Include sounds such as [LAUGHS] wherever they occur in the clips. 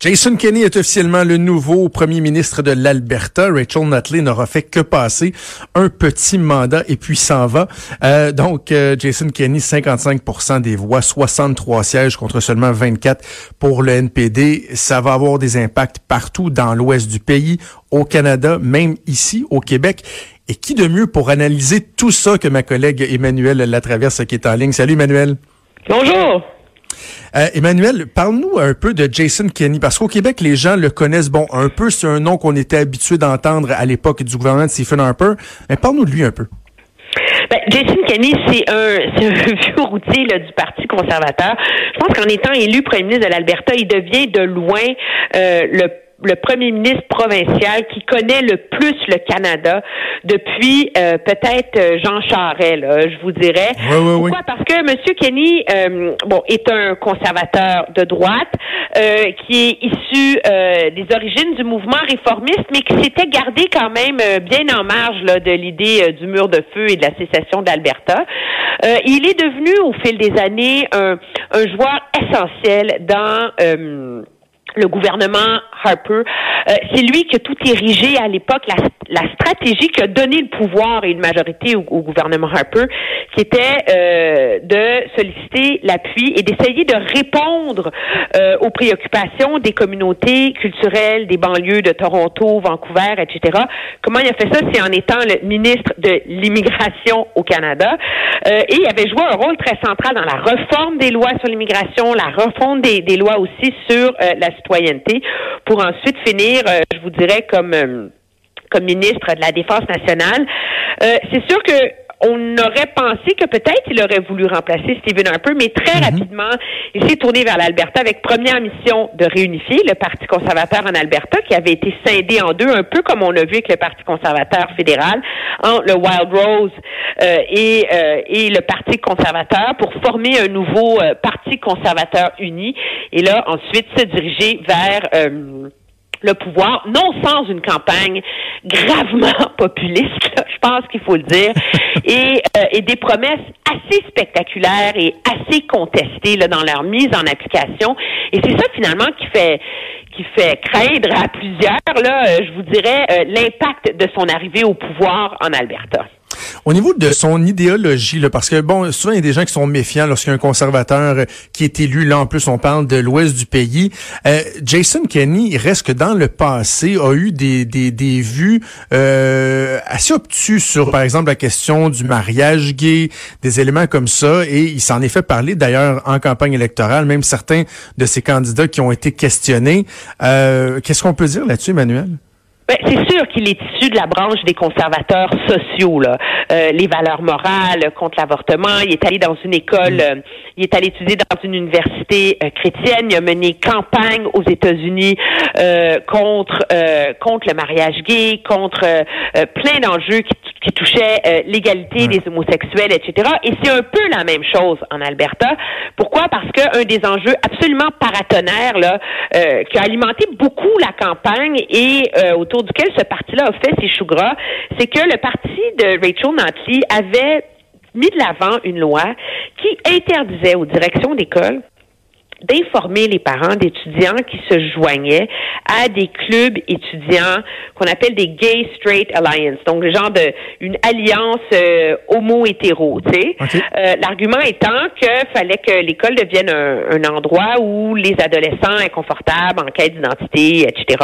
Jason Kenney est officiellement le nouveau premier ministre de l'Alberta. Rachel Notley n'aura fait que passer un petit mandat et puis s'en va. Euh, donc, euh, Jason Kenney, 55% des voix, 63 sièges contre seulement 24 pour le NPD. Ça va avoir des impacts partout dans l'ouest du pays, au Canada, même ici au Québec. Et qui de mieux pour analyser tout ça que ma collègue Emmanuel Latraverse qui est en ligne? Salut Emmanuel. Bonjour. Euh, Emmanuel, parle-nous un peu de Jason Kenney, parce qu'au Québec, les gens le connaissent, bon, un peu, c'est un nom qu'on était habitué d'entendre à l'époque du gouvernement de Stephen Harper, mais parle-nous de lui un peu. Ben, Jason Kenney, c'est un, [LAUGHS] un vieux routier du Parti conservateur. Je pense qu'en étant élu premier ministre de l'Alberta, il devient de loin euh, le le premier ministre provincial qui connaît le plus le Canada depuis euh, peut-être euh, Jean Charest, je vous dirais. Pourquoi? Parce que M. Kenny, euh, bon, est un conservateur de droite qui est issu des origines du mouvement réformiste, mais qui s'était gardé quand même bien en marge là, de l'idée du mur de feu et de la sécession d'Alberta. il est devenu au fil des années un, un joueur essentiel dans le gouvernement Harper. Euh, c'est lui qui a tout érigé à l'époque la, la, stratégie qui a donné le pouvoir et une majorité au, gouvernement Harper, qui était euh, de solliciter l'appui et d'essayer de répondre euh, aux préoccupations des communautés culturelles des banlieues de Toronto, Vancouver, etc. Comment il a fait ça? C'est en étant le ministre de l'immigration au Canada et il avait joué un rôle très central dans la réforme des lois sur l'immigration, la refonte des, des lois aussi sur la citoyenneté, pour ensuite finir, euh, je vous dirais, comme euh, comme ministre de la Défense nationale. Euh, c'est sûr que on aurait pensé que peut-être il aurait voulu remplacer Stephen Harper, mais très mhm. rapidement, il s'est tourné vers l'Alberta avec première mission de réunifier le Parti conservateur en Alberta, qui avait été scindé en deux, un peu comme on a vu avec le Parti conservateur fédéral, entre le Wild Rose et, et le Parti conservateur pour former un nouveau Parti conservateur uni, et là, ensuite, se diriger vers le pouvoir, non sans une campagne gravement [LAUGHS] populiste, je pense qu'il faut le dire, [LAUGHS] et, euh, et, des promesses assez spectaculaires et assez contestées là, dans leur mise en application. Et c'est ça finalement qui fait qui fait craindre à plusieurs, là, euh, je vous dirais, euh, l'impact de son arrivée au pouvoir en Alberta. Au niveau de son idéologie, là, parce que bon, souvent il y a des gens qui sont méfiants lorsqu'il y a un conservateur euh, qui est élu. Là, en plus, on parle de l'ouest du pays. Euh, Jason Kenney, il reste que dans le passé, a eu des, des, des vues euh, assez obtus sur, par exemple, la question du mariage gay, des éléments comme ça, et il s'en est fait parler d'ailleurs en campagne électorale, même certains de ces candidats qui ont été questionnés. Qu'est-ce qu'on peut dire là-dessus, Emmanuel? Ben, c'est sûr qu'il est issu de la branche des conservateurs sociaux, là. Euh, les valeurs morales contre l'avortement. Il est allé dans une école, mm. euh, il est allé étudier dans une université euh, chrétienne. Il a mené campagne aux États-Unis contre contre le mariage gay, contre plein d'enjeux qui, qui, touchaient l'égalité des homosexuels, etc. Et c'est un peu la même chose en Alberta. Pourquoi? Parce qu'un des enjeux absolument paratonnerres là, qui a alimenté beaucoup la campagne et autour duquel ce parti-là a fait ses choux gras, c'est que le parti de Rachel Notley avait mis de l'avant une loi qui interdisait aux directions d'école d'informer les parents d'étudiants qui se joignaient à des clubs étudiants qu'on appelle des gay straight alliance donc le genre de une alliance euh, homo hétéro tu sais. Euh, l'argument étant que fallait que l'école devienne un, endroit où les adolescents inconfortables en quête d'identité etc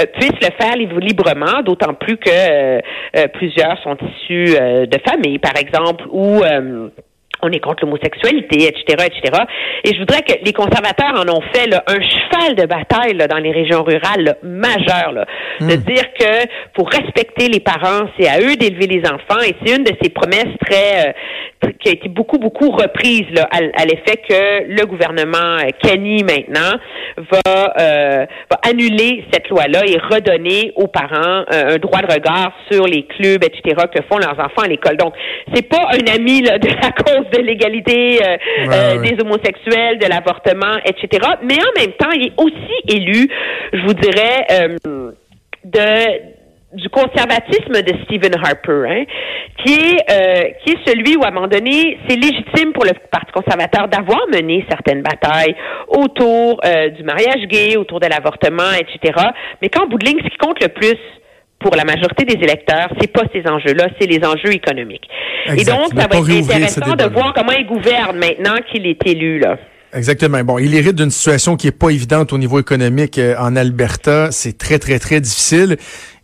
euh, puissent le faire librement d'autant plus que plusieurs sont issus de familles par exemple ou on est contre l'homosexualité, etc., etc. Et je voudrais que les conservateurs en ont fait un cheval de bataille dans les régions rurales majeur, de hmm. dire que pour respecter les parents, c'est à eux d'élever les enfants, et c'est une de ces promesses très euh, qui a été beaucoup beaucoup reprise à, l'effet que le gouvernement euh, Kenny maintenant va, euh, va annuler cette loi-là et redonner aux parents un droit de regard sur les clubs, etc. que font leurs enfants à l'école. Donc c'est pas un ami de la cause de l'égalité euh, euh, des homosexuels, de l'avortement, etc. Mais en même temps, il est aussi élu, je vous dirais, euh, de du conservatisme de Stephen Harper, hein, qui est euh, qui est celui où à un moment donné, c'est légitime pour le Parti conservateur d'avoir mené certaines batailles autour euh, du mariage gay, autour de l'avortement, etc. Mais qu'en bout de ligne, ce qui compte le plus pour la majorité des électeurs, c'est pas ces enjeux-là, c'est les enjeux économiques. Et donc, ça va être intéressant de voir comment il gouverne maintenant qu'il est élu là. Exactement. Bon, il hérite d'une situation qui est pas évidente au niveau économique euh, en Alberta. C'est très, très, très difficile.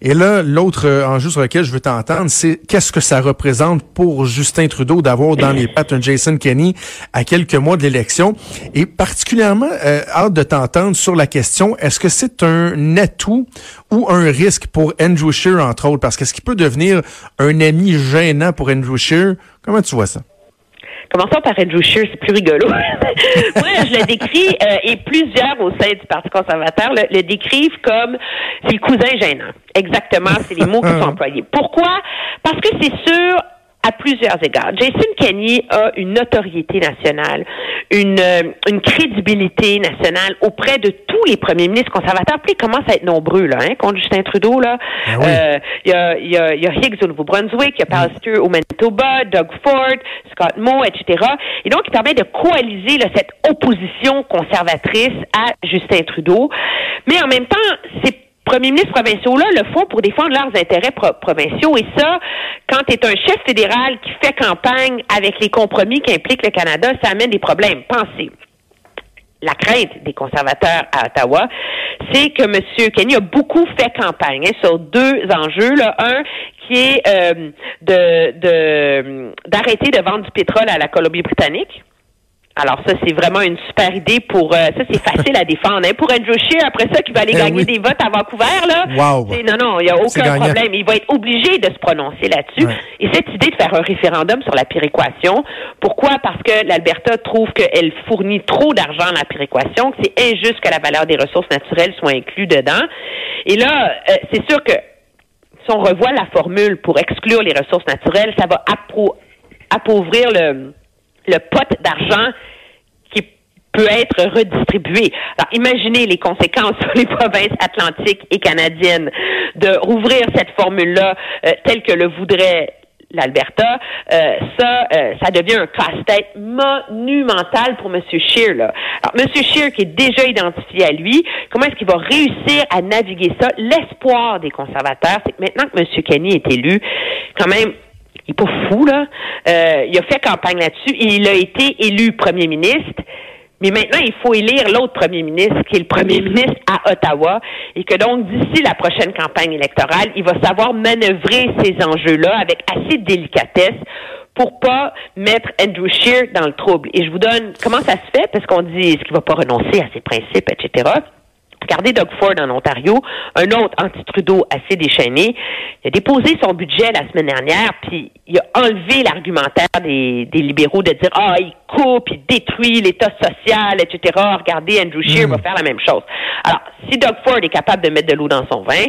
Et là, l'autre euh, enjeu sur lequel je veux t'entendre, c'est qu'est-ce que ça représente pour Justin Trudeau d'avoir dans les pattes un Jason Kenney à quelques mois de l'élection? Et particulièrement, euh, hâte de t'entendre sur la question, est-ce que c'est un atout ou un risque pour Andrew Scheer, entre autres? Parce qu'est-ce qu'il peut devenir un ami gênant pour Andrew Scheer? Comment tu vois ça? Commençons par Andrew Scheer, c'est plus rigolo. [LAUGHS] Moi, je le décris, euh, et plusieurs au sein du Parti conservateur le, le décrivent comme c'est le cousin gênant. Exactement, c'est les mots qui sont employés. Pourquoi? Parce que c'est sûr, à plusieurs égards. Jason Kenney a une notoriété nationale, une, euh, une crédibilité nationale auprès de tous les premiers ministres conservateurs. Puis ils commencent à être nombreux, là, hein, contre Justin Trudeau, là. Ben euh, il y, a, y, a, y a Higgs au Nouveau-Brunswick, il y a Pallister au Manitoba, Doug Ford, Scott Moe, etc. Et donc, il permet de coaliser là, cette opposition conservatrice à Justin Trudeau. Mais en même temps, c'est premiers ministres provinciaux-là le font pour défendre leurs intérêts provinciaux. Et ça, quand tu es un chef fédéral qui fait campagne avec les compromis qui impliquent le Canada, ça amène des problèmes. Pensez la crainte des conservateurs à Ottawa, c'est que M. Kenny a beaucoup fait campagne hein, sur deux enjeux. Là. Un qui est euh, de d'arrêter de vendre du pétrole à la Colombie-Britannique alors ça, c'est vraiment une super idée pour... Euh, ça, c'est facile à défendre. Hein. Pour Andrew Scheer, après ça, qui va aller eh gagner des votes à Vancouver, là, wow. non, non, il n'y a aucun problème. Il va être obligé de se prononcer là-dessus. Et cette idée de faire un référendum sur la péréquation, pourquoi? Parce que l'Alberta trouve qu'elle fournit trop d'argent à la péréquation, que c'est injuste que la valeur des ressources naturelles soit inclue dedans. Et là, euh, c'est sûr que si on revoit la formule pour exclure les ressources naturelles, ça va appauvrir le le pot d'argent qui peut être redistribué. Alors, imaginez les conséquences [LAUGHS] sur les provinces atlantiques et canadiennes de rouvrir cette formule-là euh, telle que le voudrait l'Alberta, euh, ça, euh, ça devient un casse-tête monumental pour M. Scheer. Là. Alors, M. Scheer, qui est déjà identifié à lui, comment est-ce qu'il va réussir à naviguer ça? L'espoir des conservateurs, c'est que maintenant que M. Kenny est élu, quand même, il est pas fou, là. Euh, il a fait campagne là-dessus. Il a été élu premier ministre. Mais maintenant, il faut élire l'autre premier ministre, qui est le premier ministre à Ottawa, et que donc, d'ici la prochaine campagne électorale, il va savoir manœuvrer ces enjeux-là avec assez de délicatesse pour pas mettre Andrew Scheer dans le trouble. Et je vous donne comment ça se fait, parce qu'on dit est-ce qu'il va pas renoncer à ses principes, etc. Regardez Doug Ford en Ontario, un autre anti-Trudeau assez déchaîné. Il a déposé son budget la semaine dernière, puis il a enlevé l'argumentaire des, libéraux de dire ah il coupe, il détruit l'État social, etc. Regardez Andrew Scheer va hmm. faire la même chose. Alors si Doug Ford est capable de mettre de l'eau dans son vin,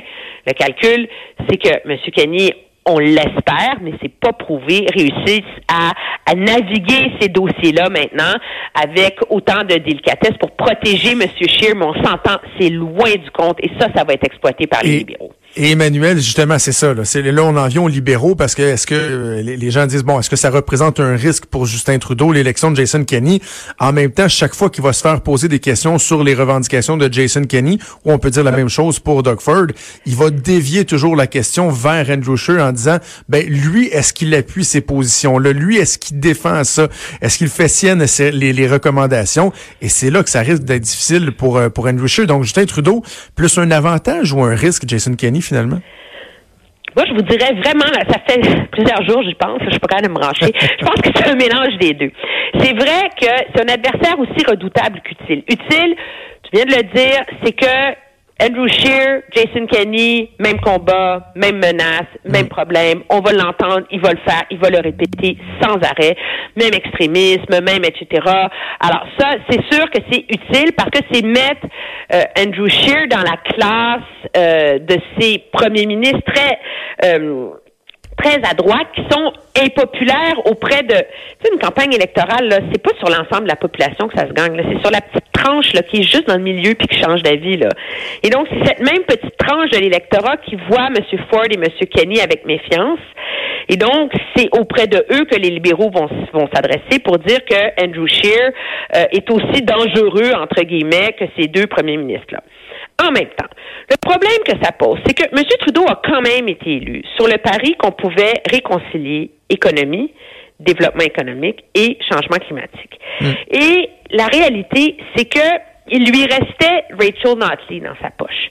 le calcul c'est que M. Kenny on l'espère, mais c'est pas prouvé, réussissent à, à naviguer ces dossiers-là maintenant avec autant de délicatesse pour protéger M. Scheer, mais on s'entend, c'est loin du compte et ça, ça va être exploité par les libéraux. Et Emmanuel, justement, c'est ça. Là, c'est, là, on en vient aux libéraux parce que est-ce que euh, les, gens disent bon, est-ce que ça représente un risque pour Justin Trudeau l'élection de Jason Kenney? En même temps, chaque fois qu'il va se faire poser des questions sur les revendications de Jason Kenney, ou on peut dire la même chose pour Doug Ford, il va dévier toujours la question vers Andrew Scheer en disant ben lui, est-ce qu'il appuie ces positions-là? Lui, est-ce qu'il défend ça? Est-ce qu'il fait sienne les, les recommandations? Et c'est là que ça risque d'être difficile pour euh, pour Andrew Scheer. Donc Justin Trudeau plus un avantage ou un risque Jason Kenney finalement? Moi, je vous dirais vraiment, ça fait plusieurs jours, je pense, je suis pas capable de me brancher. [LAUGHS] Je pense que c'est un mélange des deux. C'est vrai que c'est un adversaire aussi redoutable qu'utile. Utile, tu viens de le dire, c'est que Andrew Shear, Jason Kenney, même combat, même menace, même mm. problème. On va l'entendre, il va le faire, il va le répéter sans arrêt. Même extrémisme, même etc. Alors ça, c'est sûr que c'est utile parce que c'est mettre euh, Andrew Shear dans la classe euh, de ces premiers ministres très euh, très à droite qui sont impopulaires auprès de. Tu une campagne électorale, là, c'est pas sur l'ensemble de la population que ça se gagne. C'est sur la petite tranche là, qui est juste dans le milieu puis qui change d'avis. Là. Et donc, c'est cette même petite tranche de l'électorat qui voit M. Ford et M. Kenny avec méfiance. Et donc, c'est auprès de eux que les libéraux vont, vont s'adresser pour dire que Andrew Scheer euh, est aussi dangereux, entre guillemets, que ces deux premiers ministres-là. En même temps, le problème que ça pose, c'est que M. Trudeau a quand même été élu sur le pari qu'on pouvait réconcilier économie, développement économique et changement climatique. Hmm. Et la réalité, c'est que il lui restait Rachel Notley dans sa poche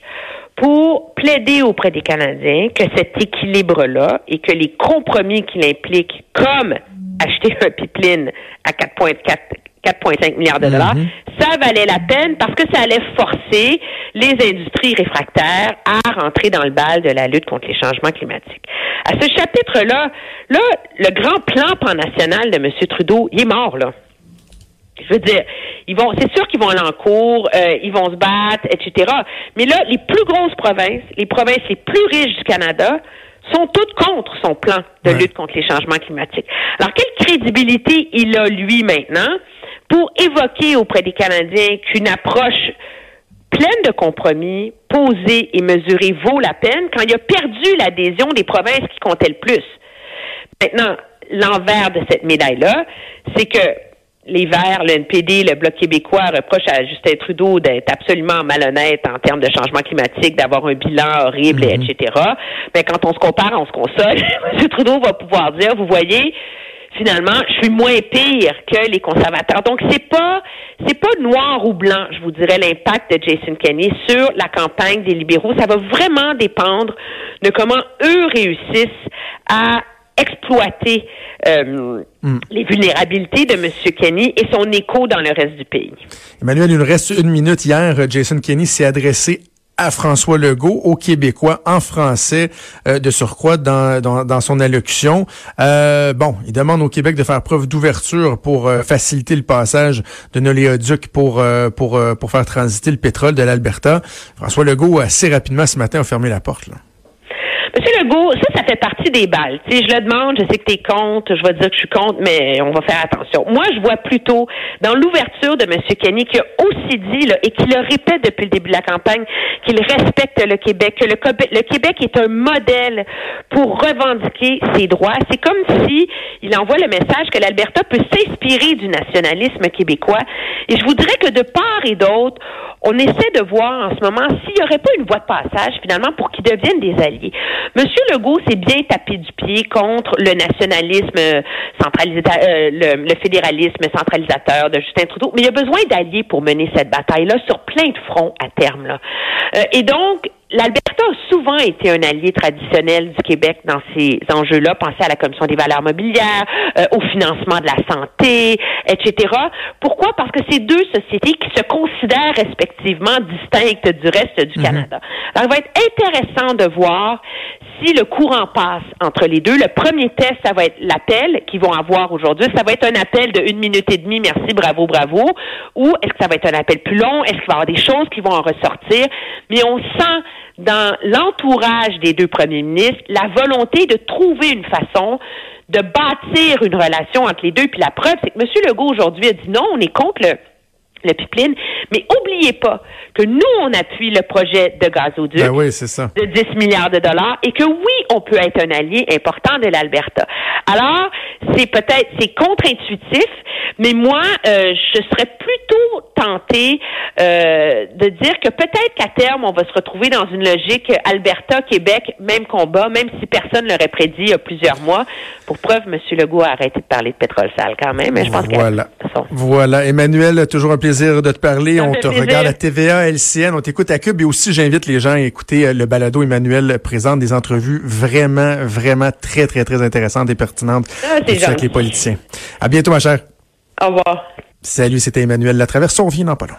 pour plaider auprès des Canadiens que cet équilibre-là et que les compromis qu'il implique, comme acheter un pipeline à 4,4 4,5 milliards de dollars, mhm. ça valait la peine parce que ça allait forcer les industries réfractaires à rentrer dans le bal de la lutte contre les changements climatiques. À ce chapitre-là, là, le grand plan pan-national de M. Trudeau, il est mort, là. Je veux dire, ils vont, c'est sûr qu'ils vont aller en cours, euh, ils vont se battre, etc. Mais là, les plus grosses provinces, les provinces les plus riches du Canada, sont toutes contre son plan de lutte contre les changements climatiques. Alors, quelle crédibilité il a, lui, maintenant, pour évoquer auprès des Canadiens qu'une approche pleine de compromis, posée et mesurée vaut la peine quand il a perdu l'adhésion des provinces qui comptaient le plus. Maintenant, l'envers de cette médaille-là, c'est que les Verts, le NPD, le Bloc québécois reprochent à Justin Trudeau d'être absolument malhonnête en termes de changement climatique, d'avoir un bilan horrible, mm-hmm. etc. Mais quand on se compare, on se console. [LAUGHS] M. Trudeau va pouvoir dire, vous voyez, finalement, je suis moins pire que les conservateurs. Donc, c'est pas, c'est pas noir ou blanc, je vous dirais, l'impact de Jason Kenney sur la campagne des libéraux. Ça va vraiment dépendre de comment eux réussissent à exploiter euh, hmm. les vulnérabilités de M. Kenney et son écho dans le reste du pays. Emmanuel, il nous reste une minute. Hier, Jason Kenney s'est adressé à François Legault, aux Québécois, en français, euh, de surcroît dans, dans, son allocution. Euh, bon, il demande au Québec de faire preuve d'ouverture pour euh, faciliter le passage de l'oléoduc pour, pour, pour faire transiter le pétrole de l'Alberta. François Legault, assez rapidement ce matin, a fermé la porte. Monsieur Legault, ça, ça fait partie des balles. Tu je le demande, je sais que tu es contre, je vais dire que je suis contre, mais on va faire attention. Moi, je vois plutôt dans l'ouverture de M. Kenny qui a aussi dit, là, et qui le répète depuis le début de la campagne, qu'il respecte le Québec, que le, le Québec est un modèle pour revendiquer ses droits. C'est comme si il envoie le message que l'Alberta peut s'inspirer du nationalisme québécois. Et je voudrais que de part et d'autre, on essaie de voir en ce moment s'il n'y aurait pas une voie de passage finalement pour qu'ils deviennent des alliés. Monsieur Legault s'est bien tapé du pied contre le nationalisme centralisateur, euh, le, fédéralisme centralisateur de Justin Trudeau, mais il a besoin d'alliés pour mener cette bataille-là sur plein de fronts à terme. Là. Euh, et donc, L'Alberta a souvent été un allié traditionnel du Québec dans ces enjeux-là. Pensez à la Commission des valeurs mobilières, euh, au financement de la santé, etc. Pourquoi? Parce que c'est deux sociétés qui se considèrent respectivement distinctes du reste du mhm. Canada. Alors, il va être intéressant de voir si le courant passe entre les deux. Le premier test, ça va être l'appel qu'ils vont avoir aujourd'hui. Ça va être un appel de une minute et demie, merci, bravo, bravo. Ou est-ce que ça va être un appel plus long? Est-ce qu'il va y avoir des choses qui vont en ressortir? Mais on sent dans l'entourage des deux premiers ministres la volonté de trouver une façon de bâtir une relation entre les deux. Puis la preuve, c'est que M. Legault aujourd'hui a dit non, on est contre le le pipeline. Mais oubliez pas que nous, on appuie le projet de gazoduc ben oui, ça. de 10 milliards de dollars et que oui, on peut être un allié important de l'Alberta. Alors, c'est peut-être, c'est contre-intuitif, mais moi, euh, je serais plutôt tentée euh, de dire que peut-être qu'à terme, on va se retrouver dans une logique Alberta-Québec, même combat, même si personne l'aurait prédit il y a plusieurs mois. Pour preuve, M. Legault a arrêté de parler de pétrole sale quand même, mais je pense voilà. Voilà. Emmanuel, toujours un plaisir de te parler. on te regarde à TVA, LCN, on t'écoute à Cube et aussi j'invite les gens à écouter euh, le balado Emmanuel présente des entrevues vraiment, vraiment très, très, très intéressantes et pertinentes ah, avec les politiciens. À bientôt, ma chère. Au revoir. Salut, c'était Emmanuel Latraverse. On vient dans pas long.